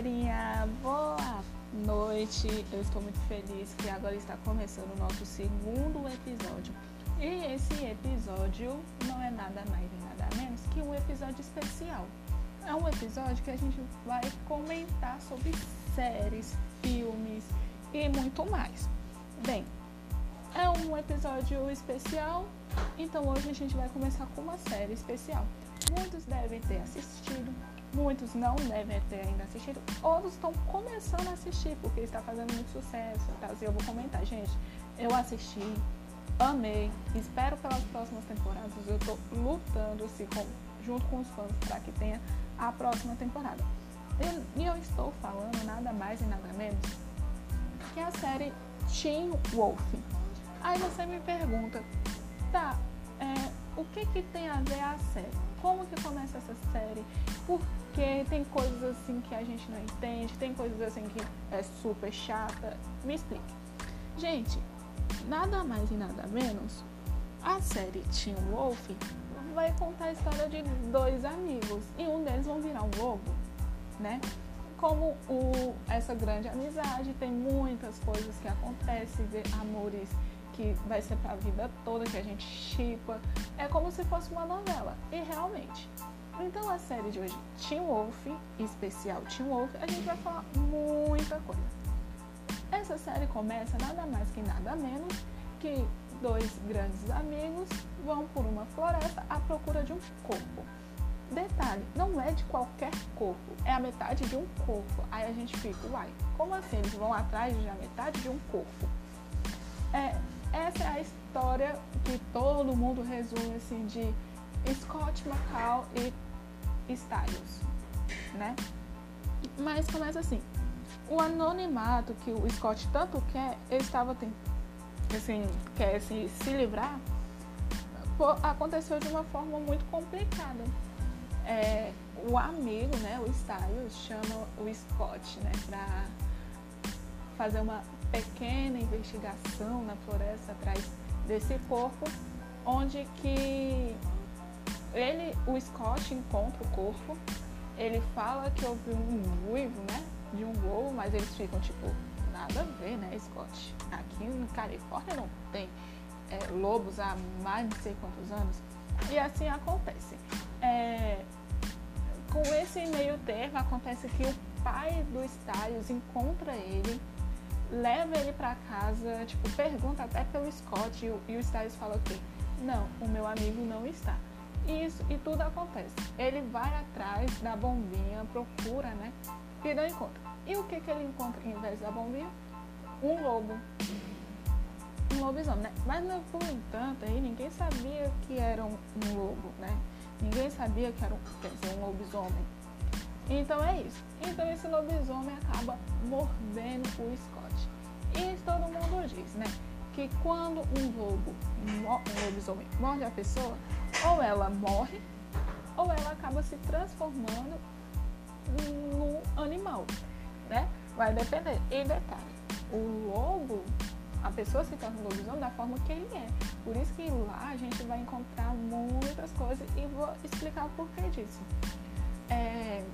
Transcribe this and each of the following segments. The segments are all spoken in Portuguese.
galerinha, boa noite. Eu estou muito feliz que agora está começando o nosso segundo episódio. E esse episódio não é nada mais nem nada menos que um episódio especial. É um episódio que a gente vai comentar sobre séries, filmes e muito mais. Bem, é um episódio especial, então hoje a gente vai começar com uma série especial. Muitos devem ter assistido, muitos não devem ter ainda assistido, outros estão começando a assistir porque está fazendo muito sucesso. Tá? Eu vou comentar, gente. Eu assisti, amei, espero pelas próximas temporadas. Eu estou lutando assim, com, junto com os fãs para que tenha a próxima temporada. E, e eu estou falando nada mais e nada menos que a série Teen Wolf. Aí você me pergunta, tá, é, o que, que tem a ver a série? Como que começa essa série? Porque tem coisas assim que a gente não entende, tem coisas assim que é super chata. Me explique. Gente, nada mais e nada menos, a série Teen Wolf vai contar a história de dois amigos e um deles vão virar um lobo, né? Como o, essa grande amizade, tem muitas coisas que acontecem, amores que vai ser para a vida toda, que a gente chipa. É como se fosse uma novela. E realmente. Então a série de hoje, Teen Wolf, especial Teen Wolf, a gente vai falar muita coisa. Essa série começa nada mais que nada menos que dois grandes amigos vão por uma floresta à procura de um corpo. Detalhe, não é de qualquer corpo, é a metade de um corpo. Aí a gente fica, uai, como assim? Eles vão atrás de a metade de um corpo. É, essa é a história que todo mundo resume assim de Scott McCall e Styles, né? Mas começa assim. O anonimato que o Scott tanto quer, ele estava assim, quer assim, se livrar, aconteceu de uma forma muito complicada. É, o amigo, né, o Styles, chama o Scott, né, para fazer uma pequena investigação na floresta atrás desse corpo, onde que ele, o Scott encontra o corpo, ele fala que houve um uivo, né, de um voo, mas eles ficam tipo, nada a ver, né, Scott? Aqui em Califórnia não tem é, lobos há mais de sei quantos anos. E assim acontece. É, com esse meio termo, acontece que o pai do Styles encontra ele leva ele para casa, tipo, pergunta até pelo Scott e o, e o Styles fala o quê? Não, o meu amigo não está. Isso, e tudo acontece. Ele vai atrás da bombinha, procura, né? E não encontra. E o que, que ele encontra em vez da bombinha? Um lobo. Um lobisomem, né? Mas, por entanto, aí ninguém sabia que era um, um lobo, né? Ninguém sabia que era um, quer dizer, um lobisomem. Então é isso. Então esse lobisomem acaba mordendo o Scott. E todo mundo diz, né? Que quando um lobo, um lobisomem morde a pessoa, ou ela morre, ou ela acaba se transformando no animal, né? Vai depender. E detalhe, o lobo, a pessoa se torna lobisomem da forma que ele é. Por isso que lá a gente vai encontrar muitas coisas e vou explicar o porquê disso. É,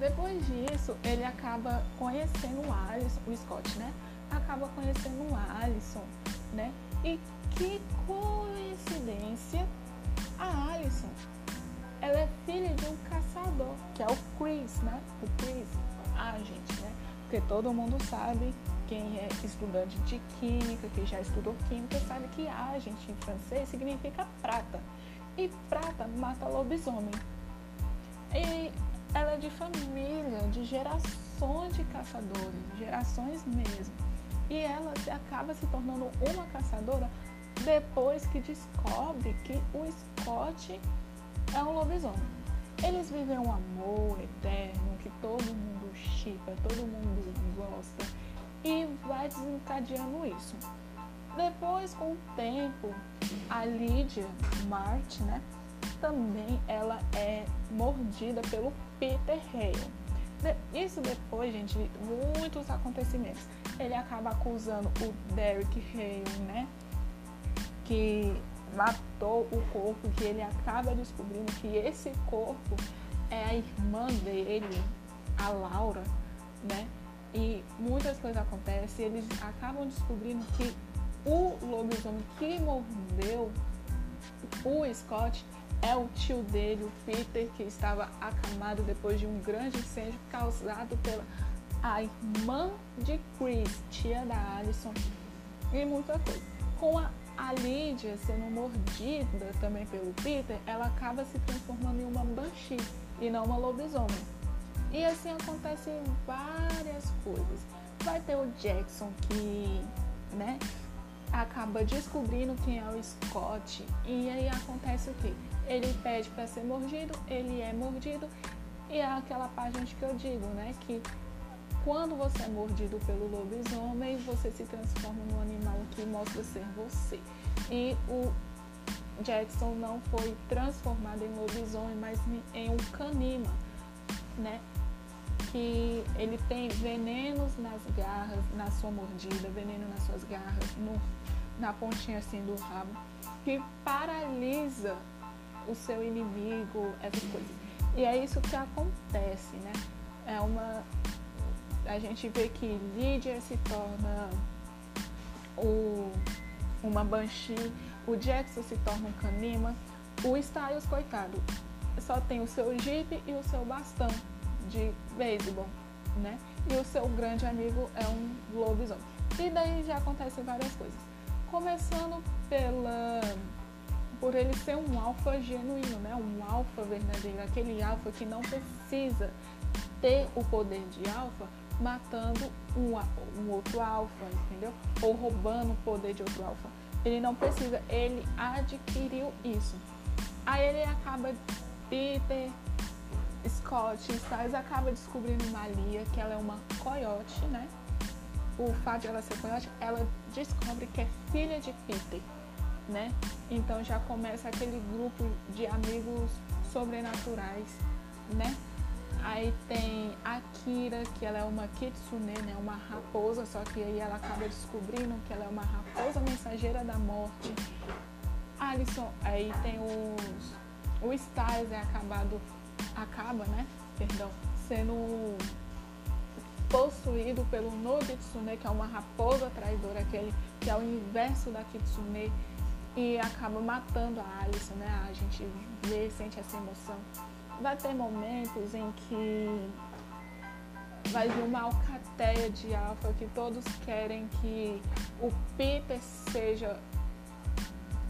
depois disso, ele acaba conhecendo o Alisson, o Scott, né? Acaba conhecendo o Alisson, né? E que coincidência, a Alison, ela é filha de um caçador, que é o Chris, né? O Chris, a gente, né? Porque todo mundo sabe, quem é estudante de química, que já estudou química, sabe que agente em francês significa prata. E prata mata lobisomem. E ela é de família, de gerações de caçadores, gerações mesmo. E ela acaba se tornando uma caçadora depois que descobre que o Scott é um lobisomem. Eles vivem um amor eterno que todo mundo chipa, todo mundo gosta e vai desencadeando isso. Depois, com o tempo, a Lídia Marte, né, também ela é mordida pelo Peter Hale. Isso depois, gente, de muitos acontecimentos. Ele acaba acusando o Derek Hale, né? Que matou o corpo, que ele acaba descobrindo que esse corpo é a irmã dele, a Laura, né? E muitas coisas acontecem, eles acabam descobrindo que o lobisomem que mordeu o Scott é o tio dele, o Peter, que estava acamado depois de um grande incêndio causado pela a irmã de Chris, tia da Alison, e muita coisa. Com a, a Lydia sendo mordida também pelo Peter, ela acaba se transformando em uma banshee e não uma lobisomem. E assim acontecem várias coisas. Vai ter o Jackson que, né, acaba descobrindo quem é o Scott e aí acontece o quê? Ele pede para ser mordido, ele é mordido e é aquela página que eu digo, né, que quando você é mordido pelo lobisomem, você se transforma num animal que mostra ser você. E o Jackson não foi transformado em lobisomem, mas em um canima, né? que ele tem venenos nas garras, na sua mordida, veneno nas suas garras, no, na pontinha assim do rabo, que paralisa o seu inimigo, essas coisas. E é isso que acontece, né? É uma. A gente vê que Lydia se torna o, uma Banshee, o Jackson se torna um Kanima, o Styles, coitado, só tem o seu Jeep e o seu bastão de beisebol, né? E o seu grande amigo é um lobisomem. E daí já acontecem várias coisas. Começando pela por ele ser um alfa genuíno, né? Um alfa verdadeiro, aquele alfa que não precisa ter o poder de alfa matando um, um outro alfa, entendeu? Ou roubando o poder de outro alfa. Ele não precisa, ele adquiriu isso. Aí ele acaba Peter Scott Styles acaba descobrindo Malia, que ela é uma coiote, né? O fato de ela ser coiote, ela descobre que é filha de Peter, né? Então já começa aquele grupo de amigos sobrenaturais, né? Aí tem a Kira, que ela é uma kitsune, né? Uma raposa, só que aí ela acaba descobrindo que ela é uma raposa mensageira da morte. Alison, aí tem os... O Styles é acabado acaba, né? Perdão, sendo possuído pelo Nogitsune, que é uma raposa traidora, aquele que é o inverso da Kitsune, e acaba matando a Alice, né? A gente vê, sente essa emoção. Vai ter momentos em que vai vir uma alcateia de alfa que todos querem que o Peter seja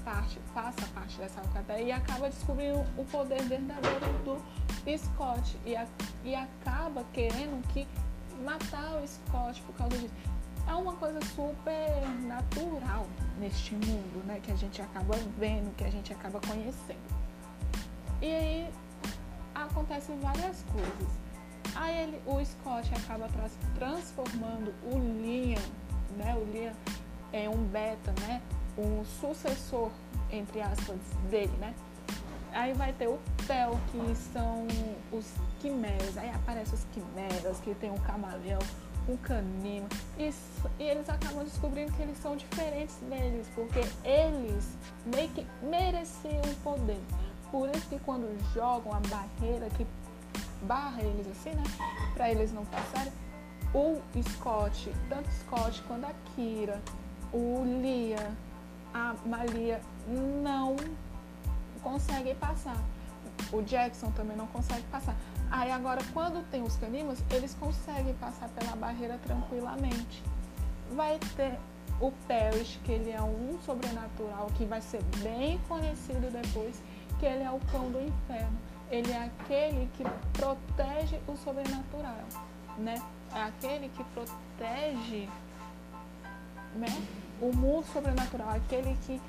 parte, faça parte dessa alcateia e acaba descobrindo o poder verdadeiro do Scott e, a, e acaba querendo que matar o Scott por causa disso. É uma coisa super natural neste mundo, né? Que a gente acaba vendo, que a gente acaba conhecendo. E aí acontecem várias coisas. Aí ele, o Scott acaba transformando o Liam, né? O Liam é um beta, né? Um sucessor, entre aspas, dele, né? Aí vai ter o Theo, que são os quimeras. Aí aparecem os quimeras, que tem um camaleão, um canino. E, e eles acabam descobrindo que eles são diferentes deles, porque eles meio que mereciam o poder. Por isso que quando jogam a barreira que barra eles assim, né? Pra eles não passarem, o Scott, tanto Scott quanto a Kira, o Lia, a Malia não conseguem passar. O Jackson também não consegue passar. Aí agora, quando tem os caninos, eles conseguem passar pela barreira tranquilamente. Vai ter o Perish, que ele é um sobrenatural que vai ser bem conhecido depois, que ele é o cão do inferno. Ele é aquele que protege o sobrenatural, né? É aquele que protege né? o mundo sobrenatural, aquele que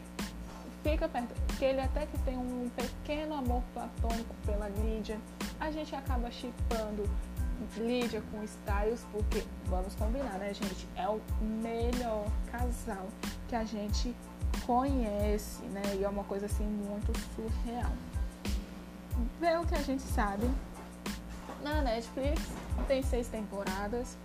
fica perto, que ele até que tem um pequeno amor platônico pela Lídia, a gente acaba chipando Lídia com Styles, porque vamos combinar, né, gente? É o melhor casal que a gente conhece, né? E é uma coisa assim muito surreal. Pelo que a gente sabe, na Netflix tem seis temporadas.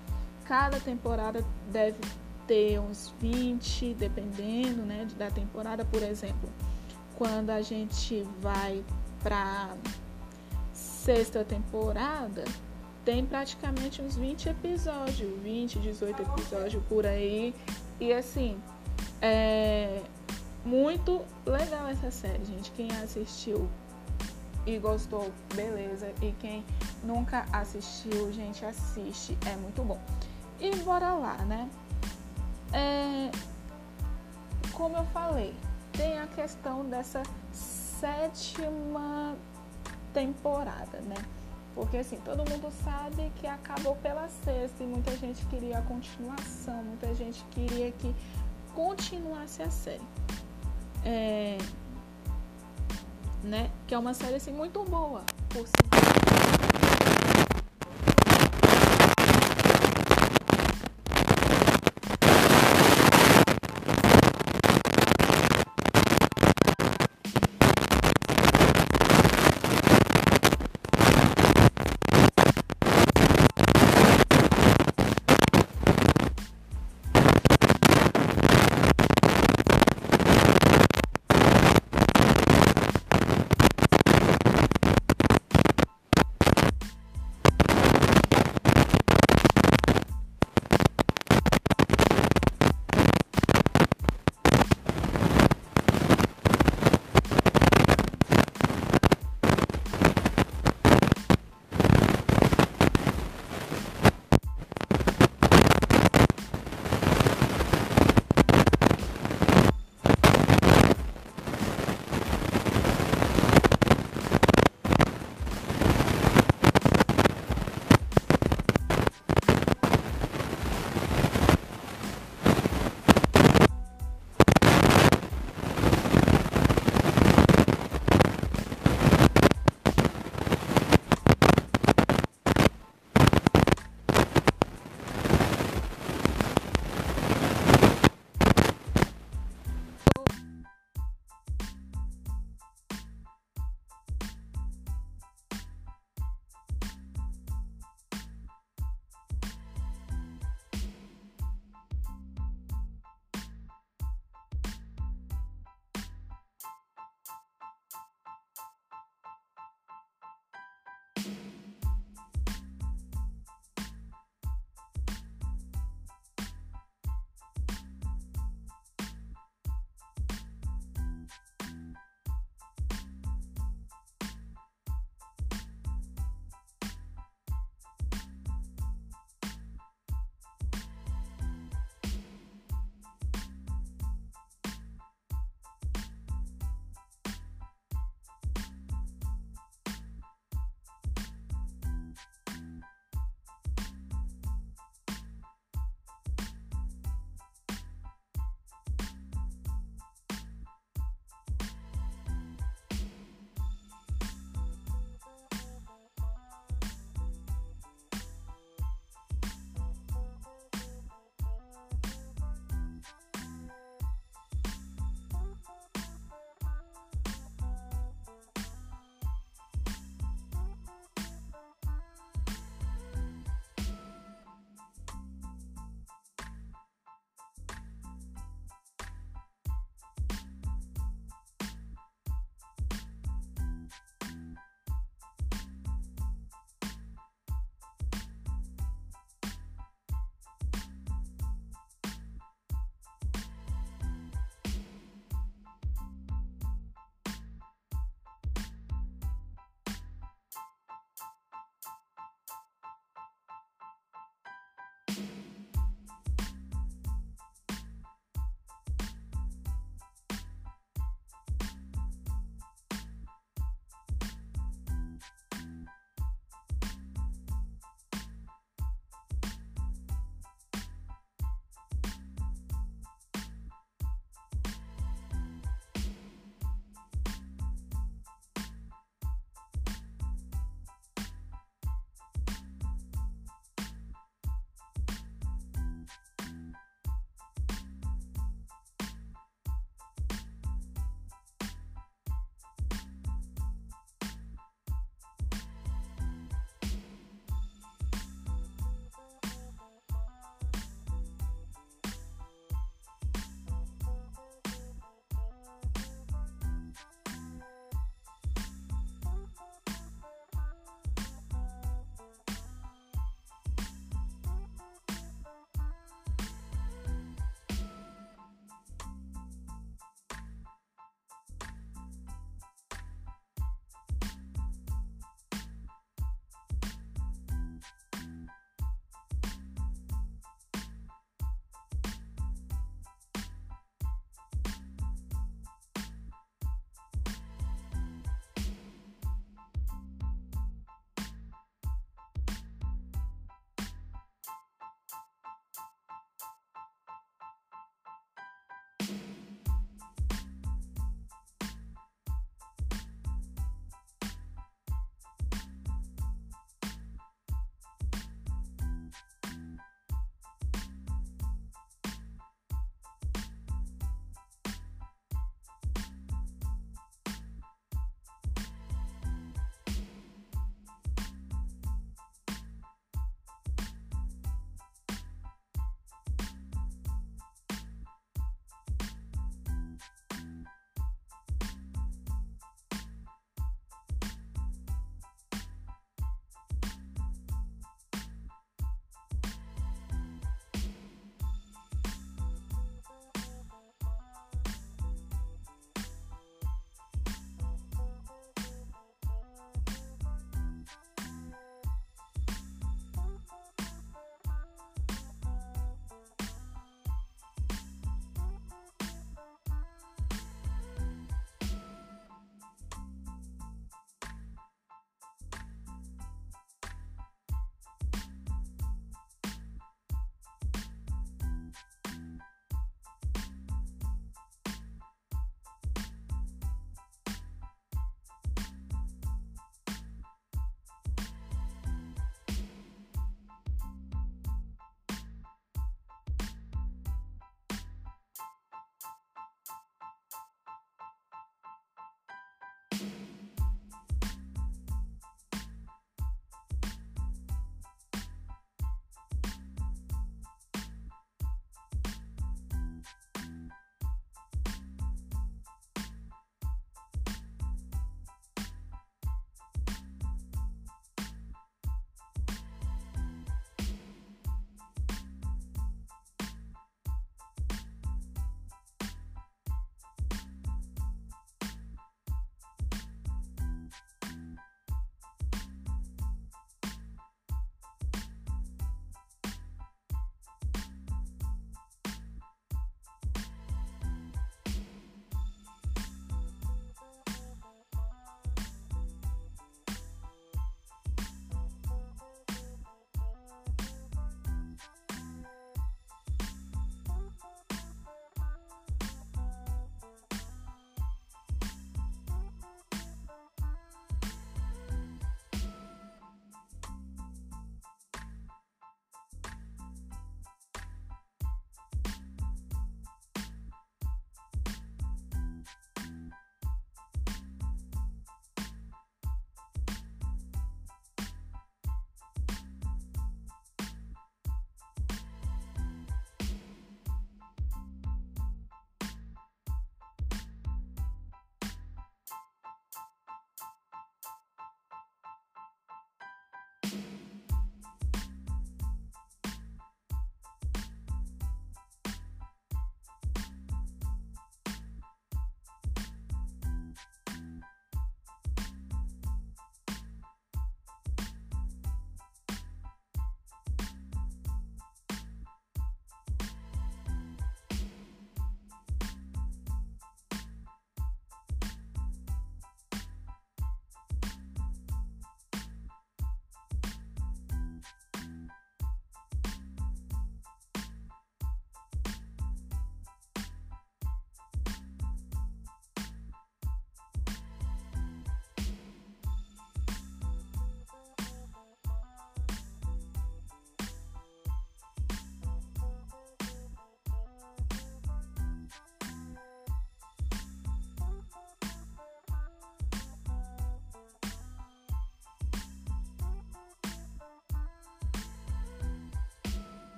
Cada temporada deve ter uns 20, dependendo né, da temporada, por exemplo. Quando a gente vai para sexta temporada, tem praticamente uns 20 episódios, 20, 18 episódios por aí. E assim, é muito legal essa série, gente. Quem assistiu e gostou, beleza. E quem nunca assistiu, gente, assiste. É muito bom. E bora lá, né? É, como eu falei, tem a questão dessa sétima temporada, né? Porque assim, todo mundo sabe que acabou pela sexta e muita gente queria a continuação, muita gente queria que continuasse a série. É, né? Que é uma série assim muito boa, por sinal.